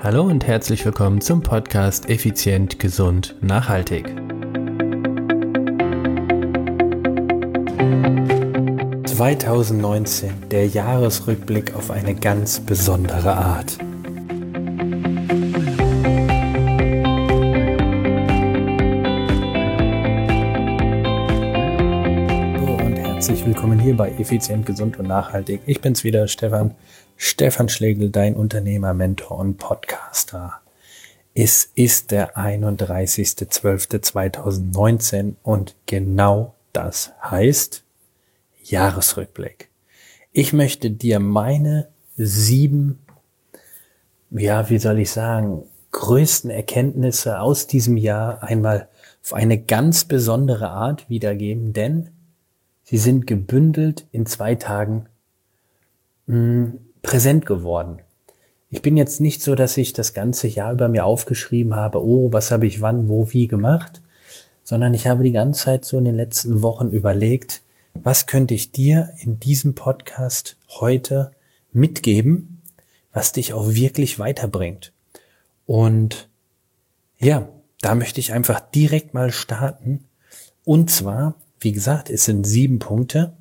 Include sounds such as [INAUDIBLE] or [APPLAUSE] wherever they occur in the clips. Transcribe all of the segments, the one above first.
Hallo und herzlich willkommen zum Podcast Effizient, Gesund, Nachhaltig. ...2019, der Jahresrückblick auf eine ganz besondere Art. Herzlich willkommen hier bei Effizient, Gesund und Nachhaltig. Ich bin's wieder, Stefan. Stefan Schlegel, dein Unternehmer, Mentor und Podcaster. Es ist der 31.12.2019 und genau das heißt Jahresrückblick. Ich möchte dir meine sieben, ja, wie soll ich sagen, größten Erkenntnisse aus diesem Jahr einmal auf eine ganz besondere Art wiedergeben, denn Sie sind gebündelt in zwei Tagen mh, hm, präsent geworden. Ich bin jetzt nicht so, dass ich das ganze Jahr über mir aufgeschrieben habe, oh, was habe ich wann, wo, wie gemacht, sondern ich habe die ganze Zeit so in den letzten Wochen überlegt, was könnte ich dir in diesem Podcast heute mitgeben, was dich auch wirklich weiterbringt. Und ja, da möchte ich einfach direkt mal starten. Und zwar wie gesagt, es sind sieben Punkte.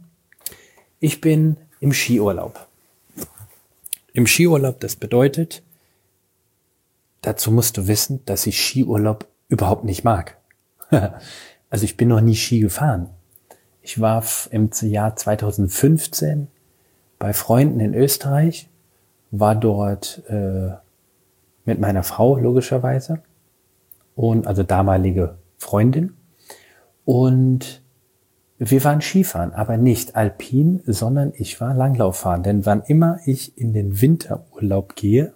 Ich bin im Skiurlaub. Im Skiurlaub, das bedeutet, dazu musst du wissen, dass ich Skiurlaub überhaupt nicht mag. [LAUGHS] also ich bin noch nie Ski gefahren. Ich war im Jahr 2015 bei Freunden in Österreich, war dort äh, mit meiner Frau logischerweise und also damalige Freundin und wir waren Skifahren, aber nicht alpin, sondern ich war Langlauffahren. Denn wann immer ich in den Winterurlaub gehe,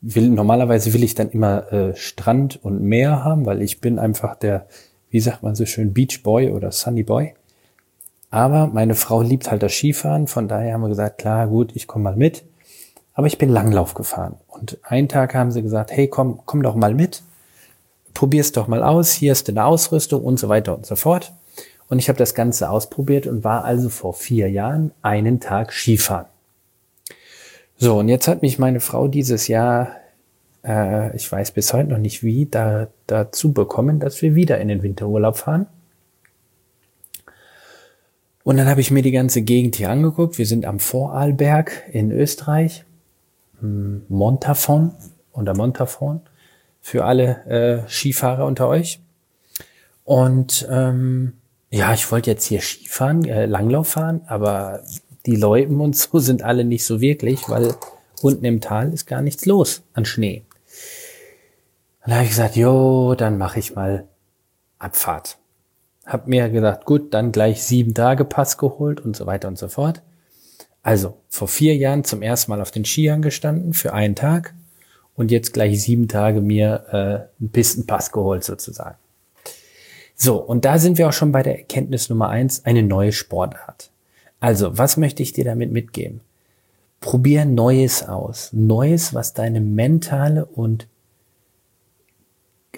will, normalerweise will ich dann immer äh, Strand und Meer haben, weil ich bin einfach der, wie sagt man so schön, Beach Boy oder Sunny Boy. Aber meine Frau liebt halt das Skifahren, von daher haben wir gesagt, klar, gut, ich komme mal mit. Aber ich bin Langlauf gefahren. Und einen Tag haben sie gesagt, hey, komm, komm doch mal mit. Probier's doch mal aus. Hier ist eine Ausrüstung und so weiter und so fort. Und ich habe das Ganze ausprobiert und war also vor vier Jahren einen Tag Skifahren. So, und jetzt hat mich meine Frau dieses Jahr, äh, ich weiß bis heute noch nicht wie, da, dazu bekommen, dass wir wieder in den Winterurlaub fahren. Und dann habe ich mir die ganze Gegend hier angeguckt. Wir sind am Vorarlberg in Österreich, hm, Montafon oder Montafon für alle äh, Skifahrer unter euch. Und ähm, ja, ich wollte jetzt hier Skifahren, äh, Langlauf fahren, aber die Loipen und so sind alle nicht so wirklich, weil unten im Tal ist gar nichts los an Schnee. Dann habe ich gesagt, jo, dann mache ich mal Abfahrt. Hab mir gesagt, gut, dann gleich sieben Tage Pass geholt und so weiter und so fort. Also vor vier Jahren zum ersten Mal auf den Skiern gestanden für einen Tag und jetzt gleich sieben Tage mir äh, einen Pistenpass geholt sozusagen. So, und da sind wir auch schon bei der Erkenntnis Nummer eins, eine neue Sportart. Also, was möchte ich dir damit mitgeben? Probier Neues aus. Neues, was deine mentale und,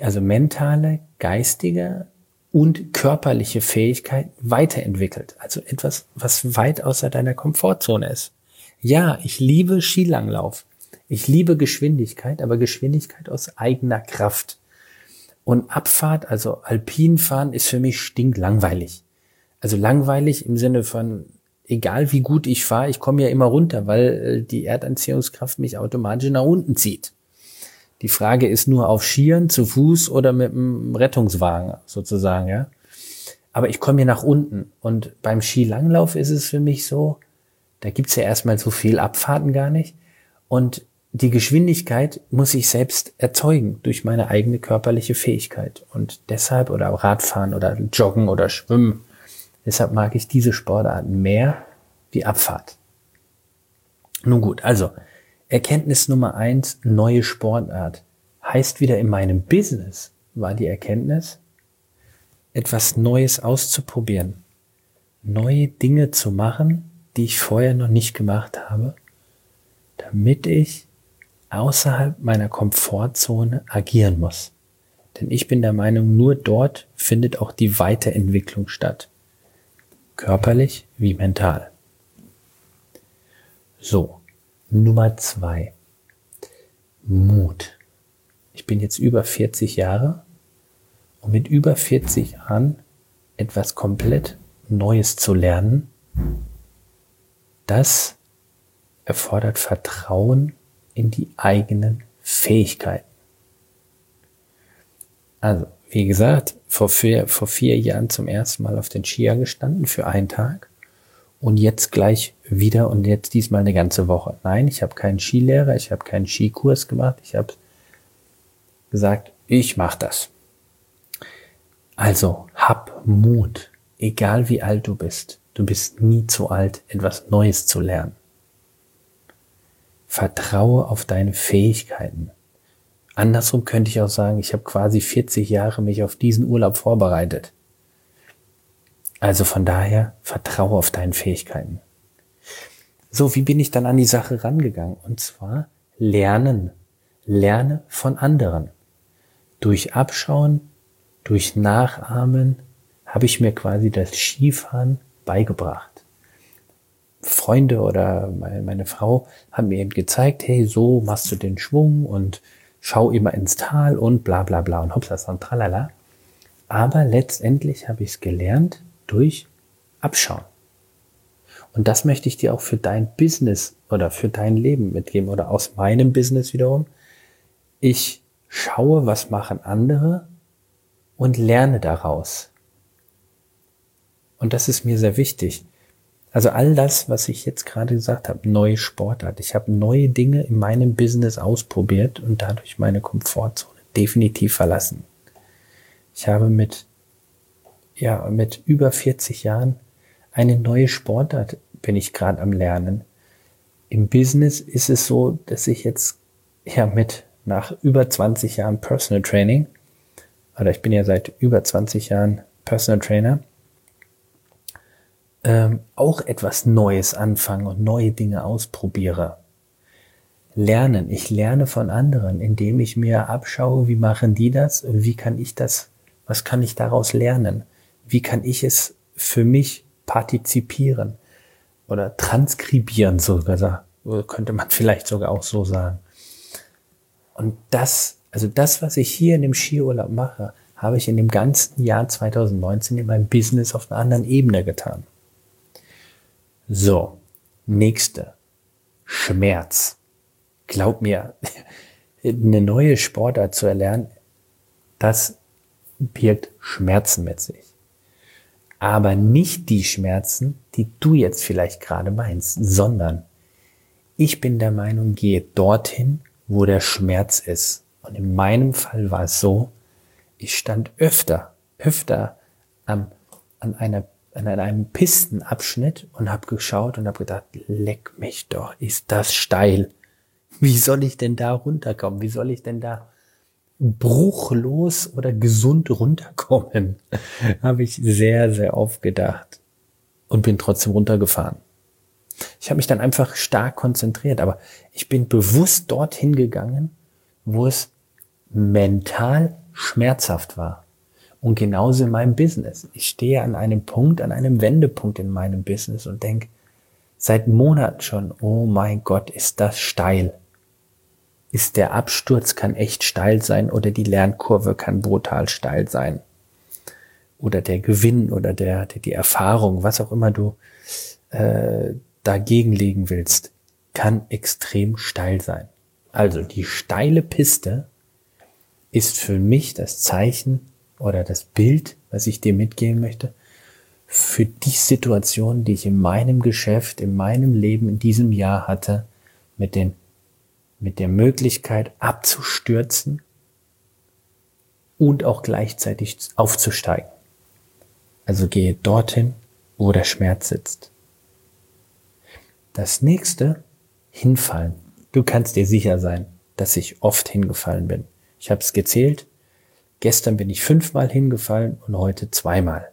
also mentale, geistige und körperliche Fähigkeit weiterentwickelt. Also etwas, was weit außer deiner Komfortzone ist. Ja, ich liebe Skilanglauf. Ich liebe Geschwindigkeit, aber Geschwindigkeit aus eigener Kraft. Und Abfahrt, also Alpinfahren, ist für mich stinklangweilig. Also langweilig im Sinne von, egal wie gut ich fahre, ich komme ja immer runter, weil äh, die Erdanziehungskraft mich automatisch nach unten zieht. Die Frage ist nur auf Skiern, zu Fuß oder mit einem Rettungswagen sozusagen, ja. Aber ich komme hier nach unten. Und beim Skilanglauf ist es für mich so, da gibt's ja erstmal so viel Abfahrten gar nicht. Und die Geschwindigkeit muss ich selbst erzeugen durch meine eigene körperliche Fähigkeit. Und deshalb, oder Radfahren oder Joggen oder Schwimmen, deshalb mag ich diese Sportarten mehr wie Abfahrt. Nun gut, also Erkenntnis Nummer eins, neue Sportart. Heißt wieder in meinem Business war die Erkenntnis, etwas Neues auszuprobieren, neue Dinge zu machen, die ich vorher noch nicht gemacht habe, damit ich außerhalb meiner Komfortzone agieren muss. Denn ich bin der Meinung, nur dort findet auch die Weiterentwicklung statt. Körperlich wie mental. So, Nummer zwei. Mut. Ich bin jetzt über 40 Jahre und mit über 40 Jahren etwas komplett Neues zu lernen, das erfordert Vertrauen in die eigenen Fähigkeiten. Also, wie gesagt, vor vier, vor vier Jahren zum ersten Mal auf den Skier gestanden für einen Tag und jetzt gleich wieder und jetzt diesmal eine ganze Woche. Nein, ich habe keinen Skilehrer, ich habe keinen Skikurs gemacht, ich habe gesagt, ich mache das. Also hab Mut, egal wie alt du bist. Du bist nie zu alt, etwas Neues zu lernen. Vertraue auf deine Fähigkeiten. Andersrum könnte ich auch sagen, ich habe quasi 40 Jahre mich auf diesen Urlaub vorbereitet. Also von daher, vertraue auf deine Fähigkeiten. So, wie bin ich dann an die Sache rangegangen? Und zwar lernen. Lerne von anderen. Durch Abschauen, durch Nachahmen habe ich mir quasi das Skifahren beigebracht. Freunde oder meine Frau haben mir eben gezeigt, hey, so machst du den Schwung und schau immer ins Tal und bla bla bla und hoppla und tralala. Aber letztendlich habe ich es gelernt durch Abschauen. Und das möchte ich dir auch für dein Business oder für dein Leben mitgeben oder aus meinem Business wiederum. Ich schaue, was machen andere und lerne daraus. Und das ist mir sehr wichtig. Also all das, was ich jetzt gerade gesagt habe, neue Sportart. Ich habe neue Dinge in meinem Business ausprobiert und dadurch meine Komfortzone definitiv verlassen. Ich habe mit, ja, mit über 40 Jahren eine neue Sportart bin ich gerade am Lernen. Im Business ist es so, dass ich jetzt ja mit nach über 20 Jahren Personal Training, oder ich bin ja seit über 20 Jahren Personal Trainer, ähm, auch etwas Neues anfange und neue Dinge ausprobiere. Lernen. Ich lerne von anderen, indem ich mir abschaue, wie machen die das, wie kann ich das, was kann ich daraus lernen, wie kann ich es für mich partizipieren oder transkribieren sogar, könnte man [LAUGHS] vielleicht sogar auch so sagen. Und das, also das, was ich hier in dem Skiurlaub mache, habe ich in dem ganzen Jahr 2019 in meinem Business auf einer anderen Ebene getan. So, nächste. Schmerz. Glaub mir, [LAUGHS] eine neue Sportart zu erlernen, das birgt Schmerzen mit sich. Aber nicht die Schmerzen, die du jetzt vielleicht gerade meinst, sondern ich bin der Meinung, gehe dorthin, wo der Schmerz ist. Und in meinem Fall war es so, ich stand öfter, öfter am, an einer an einem Pistenabschnitt und habe geschaut und habe gedacht, leck mich doch, ist das steil. Wie soll ich denn da runterkommen? Wie soll ich denn da bruchlos oder gesund runterkommen? [LAUGHS] habe ich sehr, sehr oft gedacht und bin trotzdem runtergefahren. Ich habe mich dann einfach stark konzentriert, aber ich bin bewusst dorthin gegangen, wo es mental schmerzhaft war. Und genauso in meinem Business. Ich stehe an einem Punkt, an einem Wendepunkt in meinem Business und denke seit Monaten schon, oh mein Gott, ist das steil. Ist der Absturz kann echt steil sein oder die Lernkurve kann brutal steil sein. Oder der Gewinn oder der, die Erfahrung, was auch immer du äh, dagegen legen willst, kann extrem steil sein. Also die steile Piste ist für mich das Zeichen oder das Bild, was ich dir mitgeben möchte, für die Situation, die ich in meinem Geschäft, in meinem Leben in diesem Jahr hatte, mit den, mit der Möglichkeit abzustürzen und auch gleichzeitig aufzusteigen. Also gehe dorthin, wo der Schmerz sitzt. Das nächste, hinfallen. Du kannst dir sicher sein, dass ich oft hingefallen bin. Ich habe es gezählt, Gestern bin ich fünfmal hingefallen und heute zweimal.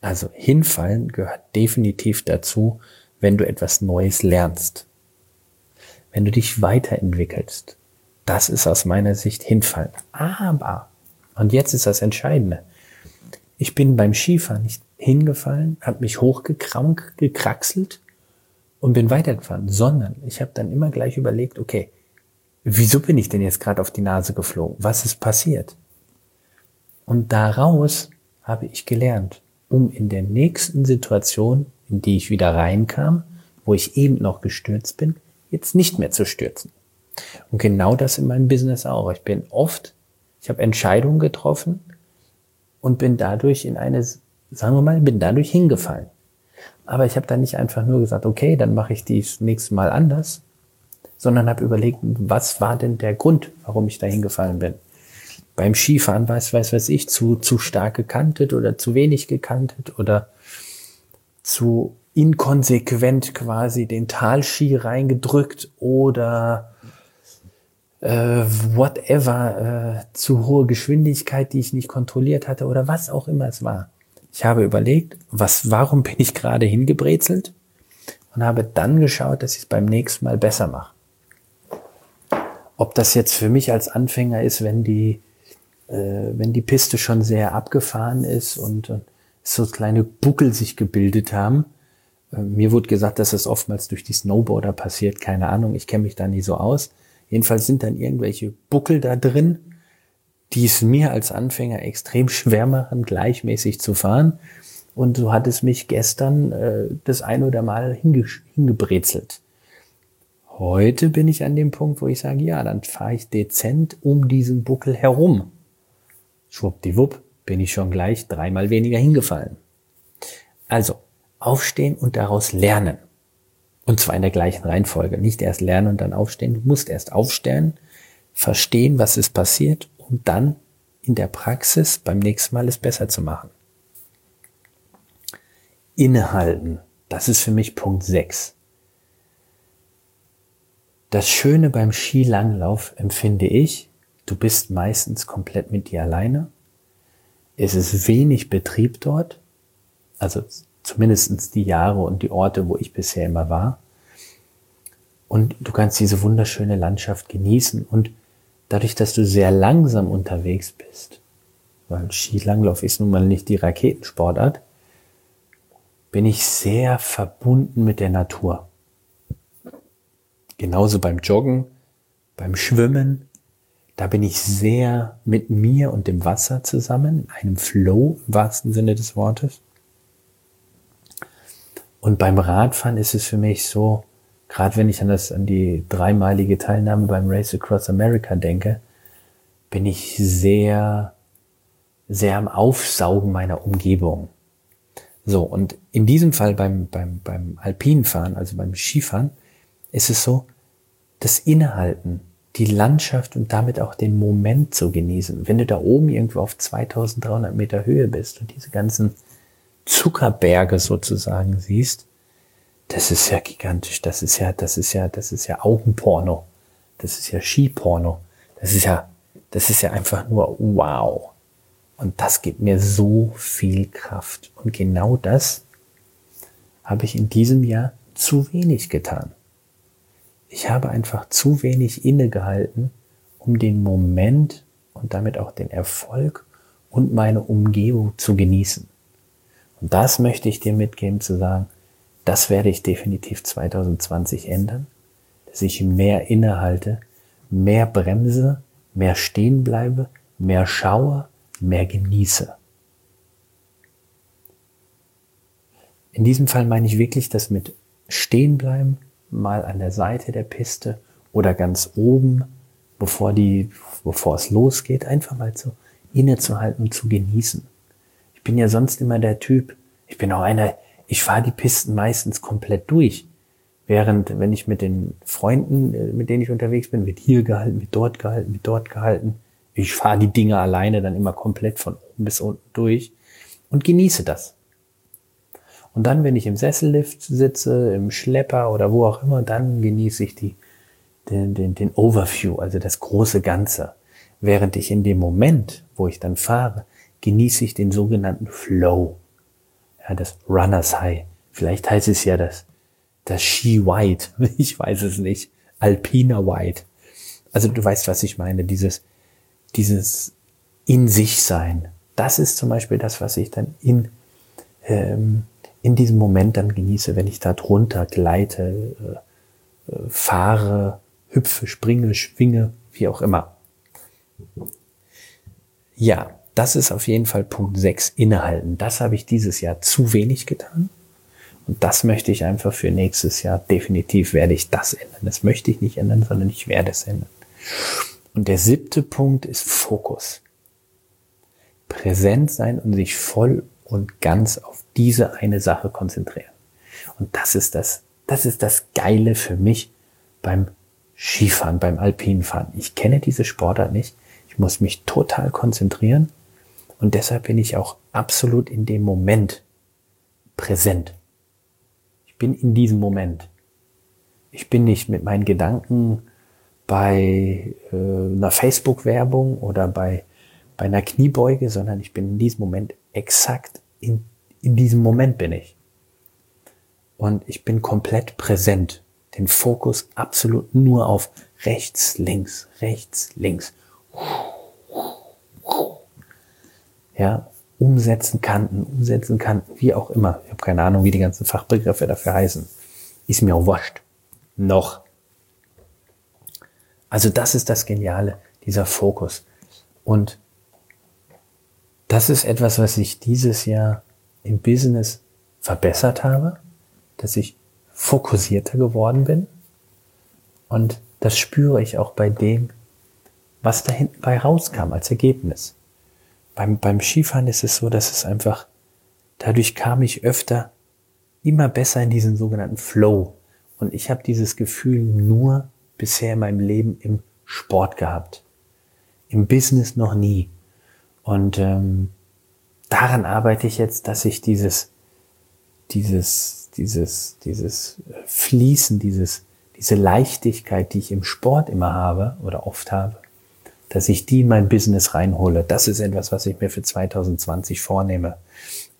Also hinfallen gehört definitiv dazu, wenn du etwas Neues lernst. Wenn du dich weiterentwickelst. Das ist aus meiner Sicht hinfallen. Aber, und jetzt ist das Entscheidende. Ich bin beim Skifahren nicht hingefallen, habe mich hochgekrank, gekraxelt und bin weitergefahren, sondern ich habe dann immer gleich überlegt, okay, wieso bin ich denn jetzt gerade auf die Nase geflogen? Was ist passiert? Und daraus habe ich gelernt, um in der nächsten Situation, in die ich wieder reinkam, wo ich eben noch gestürzt bin, jetzt nicht mehr zu stürzen. Und genau das in meinem Business auch. Ich bin oft, ich habe Entscheidungen getroffen und bin dadurch in eine, sagen wir mal, bin dadurch hingefallen. Aber ich habe dann nicht einfach nur gesagt, okay, dann mache ich dies nächste Mal anders, sondern habe überlegt, was war denn der Grund, warum ich da hingefallen bin. Beim Skifahren weiß, weiß, weiß ich, zu, zu stark gekantet oder zu wenig gekantet oder zu inkonsequent quasi den Talski reingedrückt oder äh, whatever, äh, zu hohe Geschwindigkeit, die ich nicht kontrolliert hatte oder was auch immer es war. Ich habe überlegt, was, warum bin ich gerade hingebrezelt und habe dann geschaut, dass ich es beim nächsten Mal besser mache. Ob das jetzt für mich als Anfänger ist, wenn die, äh, wenn die Piste schon sehr abgefahren ist und, und so kleine Buckel sich gebildet haben. Äh, mir wurde gesagt, dass das oftmals durch die Snowboarder passiert. Keine Ahnung, ich kenne mich da nie so aus. Jedenfalls sind dann irgendwelche Buckel da drin, die es mir als Anfänger extrem [LAUGHS] schwer machen, gleichmäßig zu fahren. Und so hat es mich gestern äh, das ein oder mal hinge hingebrezelt. Heute bin ich an dem Punkt, wo ich sage, ja, dann fahre ich dezent um diesen Buckel herum. Schwuppdiwupp bin ich schon gleich dreimal weniger hingefallen. Also, aufstehen und daraus lernen. Und zwar in der gleichen Reihenfolge. Nicht erst lernen und dann aufstehen. Du musst erst aufstehen, verstehen, was ist passiert und dann in der Praxis beim nächsten Mal es besser zu machen. Innehalten. Das ist für mich Punkt 6. Das Schöne beim Skilanglauf empfinde ich, du bist meistens komplett mit dir alleine. Es ist wenig Betrieb dort. Also zumindestens die Jahre und die Orte, wo ich bisher immer war. Und du kannst diese wunderschöne Landschaft genießen und dadurch, dass du sehr langsam unterwegs bist, weil Skilanglauf ist nun mal nicht die Raketensportart, bin ich sehr verbunden mit der Natur. Genauso beim Joggen, beim Schwimmen, da bin ich sehr mit mir und dem Wasser zusammen, in einem Flow im wahrsten Sinne des Wortes. Und beim Radfahren ist es für mich so, gerade wenn ich an das, an die dreimalige Teilnahme beim Race Across America denke, bin ich sehr, sehr am Aufsaugen meiner Umgebung. So, und in diesem Fall beim, beim, beim Alpinfahren, also beim Skifahren, ist es so, das Innehalten, die Landschaft und damit auch den Moment zu genießen. Wenn du da oben irgendwo auf 2300 Meter Höhe bist und diese ganzen Zuckerberge sozusagen siehst, das ist ja gigantisch. Das ist ja, das ist ja, das ist ja Augenporno. Das ist ja Skiporno. Das ist ja, das ist ja einfach nur wow. Und das gibt mir so viel Kraft. Und genau das habe ich in diesem Jahr zu wenig getan. Ich habe einfach zu wenig innegehalten, um den Moment und damit auch den Erfolg und meine Umgebung zu genießen. Und das möchte ich dir mitgeben, zu sagen, das werde ich definitiv 2020 ändern, dass ich mehr innehalte, mehr bremse, mehr stehen bleibe, mehr schaue, mehr genieße. In diesem Fall meine ich wirklich das mit stehen bleiben, mal an der Seite der Piste oder ganz oben, bevor die, bevor es losgeht, einfach mal so innezuhalten und zu genießen bin ja sonst immer der Typ, ich bin auch einer, ich fahre die Pisten meistens komplett durch. Während, wenn ich mit den Freunden, äh, mit denen ich unterwegs bin, wird hier gehalten, wird dort gehalten, wird dort gehalten. Ich fahre die Dinge alleine dann immer komplett von oben bis unten durch und genieße das. Und dann, wenn ich im Sessellift sitze, im Schlepper oder wo auch immer, dann genieße ich die, den, den, den Overview, also das große Ganze. Während ich in dem Moment, wo ich dann fahre, genieße ich den sogenannten Flow. Ja, das Runners High. Vielleicht heißt es ja das, das Ski White. [LAUGHS] Ich weiß es nicht. Alpina White. Also du weißt, was ich meine. Dieses, dieses in sich sein. Das ist zum Beispiel das, was ich dann in, ähm, in diesem Moment dann genieße, wenn ich da drunter gleite, äh, äh, fahre, hüpfe, springe, schwinge, wie auch immer. Ja, das ist auf jeden Fall Punkt 6, innehalten. Das habe ich dieses Jahr zu wenig getan. Und das möchte ich einfach für nächstes Jahr definitiv werde ich das ändern. Das möchte ich nicht ändern, sondern ich werde es ändern. Und der siebte Punkt ist Fokus. Präsent sein und sich voll und ganz auf diese eine Sache konzentrieren. Und das ist das, das ist das Geile für mich beim Skifahren, beim Alpinfahren. Ich kenne diese Sportart nicht. Ich muss mich total konzentrieren und deshalb bin ich auch absolut in dem Moment präsent. Ich bin in diesem Moment. Ich bin nicht mit meinen Gedanken bei äh, einer Facebook-Werbung oder bei, bei einer Kniebeuge, sondern ich bin in diesem Moment exakt in, in diesem Moment bin ich. Und ich bin komplett präsent. Den Fokus absolut nur auf rechts, links, rechts, links. Ja, umsetzen kannten, umsetzen kannten, wie auch immer. Ich habe keine Ahnung, wie die ganzen Fachbegriffe dafür heißen. Ist mir auch wurscht. Noch. Also das ist das Geniale, dieser Fokus. Und das ist etwas, was ich dieses Jahr im Business verbessert habe, dass ich fokussierter geworden bin. Und das spüre ich auch bei dem, was da hinten bei rauskam als Ergebnis. Beim, beim Skifahren ist es so, dass es einfach, dadurch kam ich öfter immer besser in diesen sogenannten Flow. Und ich habe dieses Gefühl nur bisher in meinem Leben im Sport gehabt. Im Business noch nie. Und ähm, daran arbeite ich jetzt, dass ich dieses, dieses, dieses, dieses Fließen, dieses, diese Leichtigkeit, die ich im Sport immer habe oder oft habe, dass ich die in mein Business reinhole. Das ist etwas, was ich mir für 2020 vornehme.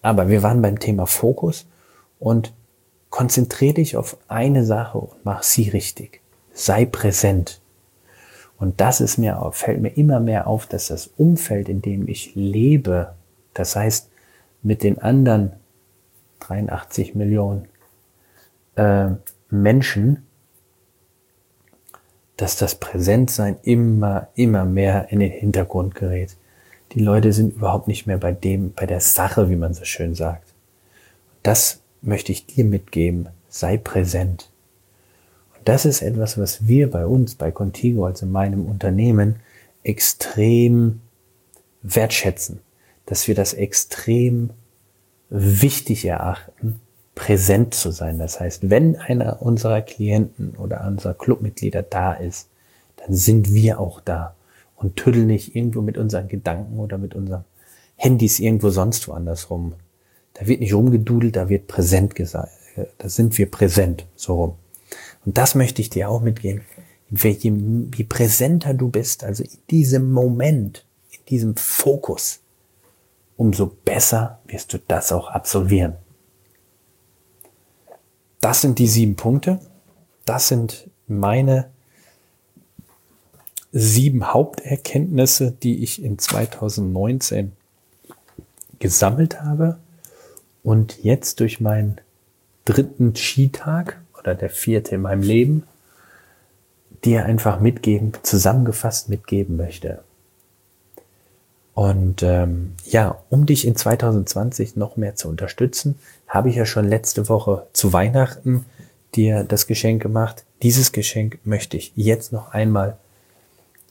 Aber wir waren beim Thema Fokus und konzentriere dich auf eine Sache und mach sie richtig. Sei präsent. Und das ist mir, fällt mir immer mehr auf, dass das Umfeld, in dem ich lebe, das heißt, mit den anderen 83 Millionen äh, Menschen, dass das Präsentsein immer, immer mehr in den Hintergrund gerät. Die Leute sind überhaupt nicht mehr bei dem, bei der Sache, wie man so schön sagt. Das möchte ich dir mitgeben. Sei präsent. Das ist etwas, was wir bei uns, bei Contigo, also in meinem Unternehmen, extrem wertschätzen. Dass wir das extrem wichtig erachten, präsent zu sein. Das heißt, wenn einer unserer Klienten oder unserer Clubmitglieder da ist, dann sind wir auch da und tüddeln nicht irgendwo mit unseren Gedanken oder mit unseren Handys irgendwo sonst woanders rum. Da wird nicht rumgedudelt, da wird präsent gesagt. Da sind wir präsent, so rum. Und das möchte ich dir auch mitgeben. Je, je präsenter du bist, also in diesem Moment, in diesem Fokus, umso besser wirst du das auch absolvieren. Das sind die sieben Punkte. Das sind meine sieben Haupterkenntnisse, die ich in 2019 gesammelt habe und jetzt durch meinen dritten Skitag oder der vierte in meinem Leben dir einfach mitgeben, zusammengefasst mitgeben möchte. Und ähm, ja, um dich in 2020 noch mehr zu unterstützen, habe ich ja schon letzte Woche zu Weihnachten dir das Geschenk gemacht. Dieses Geschenk möchte ich jetzt noch einmal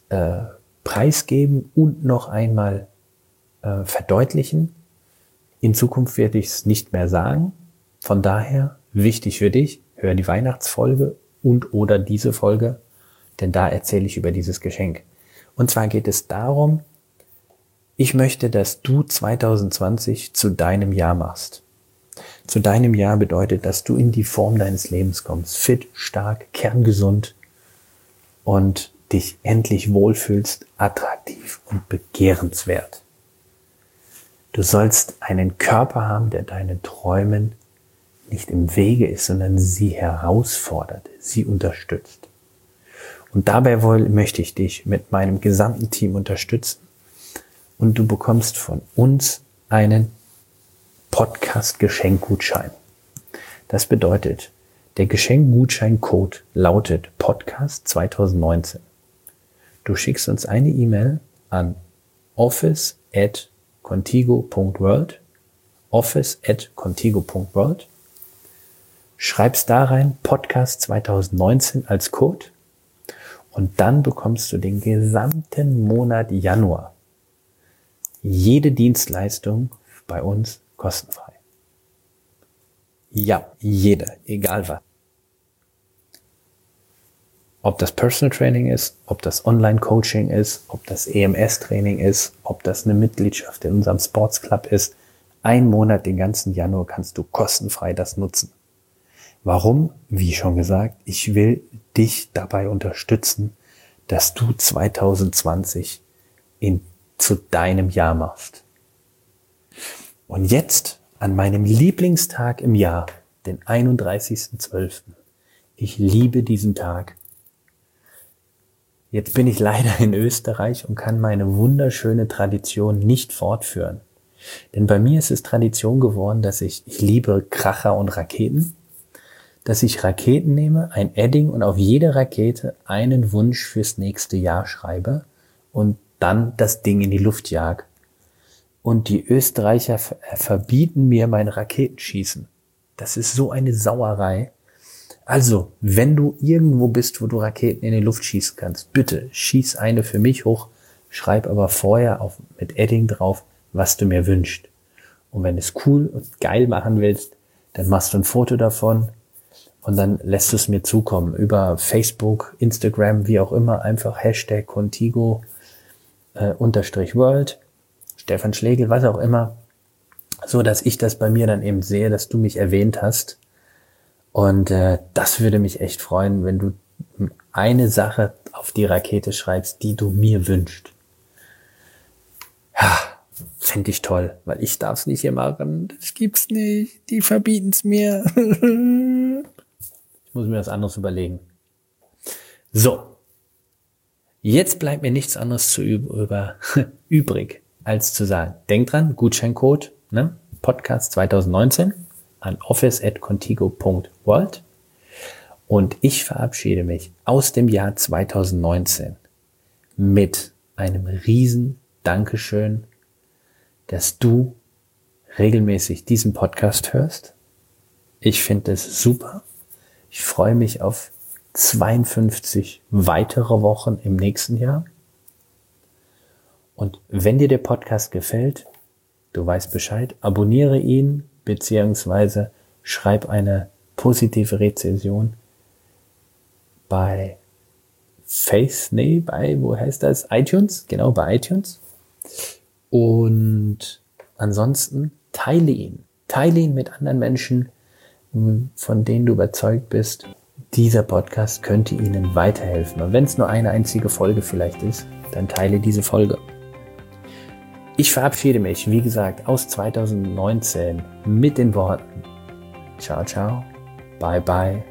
äh, preisgeben und noch einmal äh, verdeutlichen. In Zukunft werde ich es nicht mehr sagen. Von daher wichtig für dich, hör die Weihnachtsfolge und oder diese Folge, denn da erzähle ich über dieses Geschenk. Und zwar geht es darum, ich möchte, dass du 2020 zu deinem Jahr machst. Zu deinem Jahr bedeutet, dass du in die Form deines Lebens kommst. Fit, stark, kerngesund und dich endlich wohlfühlst, attraktiv und begehrenswert. Du sollst einen Körper haben, der deinen Träumen nicht im Wege ist, sondern sie herausfordert, sie unterstützt. Und dabei möchte ich dich mit meinem gesamten Team unterstützen und du bekommst von uns einen Podcast-Geschenkgutschein. Das bedeutet, der Geschenkgutscheincode lautet Podcast 2019. Du schickst uns eine E-Mail an office at contigo.world office at contigo.world schreibst da rein Podcast 2019 als Code und dann bekommst du den gesamten Monat Januar jede Dienstleistung bei uns kostenfrei. Ja, jede, egal was. Ob das Personal Training ist, ob das Online Coaching ist, ob das EMS Training ist, ob das eine Mitgliedschaft in unserem Sports Club ist, ein Monat, den ganzen Januar kannst du kostenfrei das nutzen. Warum? Wie schon gesagt, ich will dich dabei unterstützen, dass du 2020 in, zu deinem Jahr machst. Und jetzt an meinem Lieblingstag im Jahr, den 31.12. Ich liebe diesen Tag. Jetzt bin ich leider in Österreich und kann meine wunderschöne Tradition nicht fortführen. Denn bei mir ist es Tradition geworden, dass ich, ich liebe Kracher und Raketen dass ich Raketen nehme, ein Edding und auf jede Rakete einen Wunsch fürs nächste Jahr schreibe und dann das Ding in die Luft jag. Und die Österreicher äh, verbieten mir mein Raketenschießen. Das ist so eine Sauerei. Also, wenn du irgendwo bist, wo du Raketen in die Luft schießen kannst, bitte schieß eine für mich hoch, schreib aber vorher auf, mit Edding drauf, was du mir wünschst. Und wenn du es cool und geil machen willst, dann machst du ein Foto davon, und dann lässt es mir zukommen über Facebook, Instagram, wie auch immer, einfach Hashtag Contigo äh, unterstrich World, Stefan Schlegel, was auch immer, so dass ich das bei mir dann eben sehe, dass du mich erwähnt hast. Und äh, das würde mich echt freuen, wenn du eine Sache auf die Rakete schreibst, die du mir wünschst. Ja, fände ich toll, weil ich darf es nicht hier machen. Das gibt's nicht. Die verbieten es mir. [LAUGHS] Muss mir was anderes überlegen. So. Jetzt bleibt mir nichts anderes zu über, [LAUGHS] übrig, als zu sagen, denk dran, Gutscheincode, ne? Podcast 2019 an office@contigo.world und ich verabschiede mich aus dem Jahr 2019 mit einem riesen Dankeschön, dass du regelmäßig diesen Podcast hörst. Ich finde es super ich freue mich auf 52 weitere Wochen im nächsten Jahr. Und wenn dir der Podcast gefällt, du weißt Bescheid, abonniere ihn beziehungsweise schreib eine positive Rezension bei Face, nee, bei, wo heißt das? iTunes, genau, bei iTunes. Und ansonsten teile ihn. Teile ihn mit anderen Menschen, von denen du überzeugt bist, dieser Podcast könnte Ihnen weiterhelfen. Und wenn es nur eine einzige Folge vielleicht ist, dann teile diese Folge. Ich verabschiede mich, wie gesagt, aus 2019 mit den Worten. Ciao, ciao, bye, bye,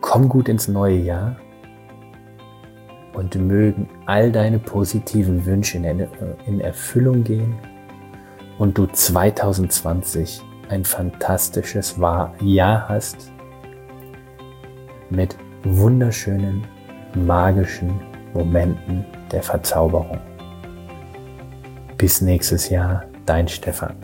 komm gut ins neue Jahr. Und mögen all deine positiven Wünsche in Erfüllung gehen. Und du 2020 ein fantastisches Jahr hast mit wunderschönen, magischen Momenten der Verzauberung. Bis nächstes Jahr, dein Stefan.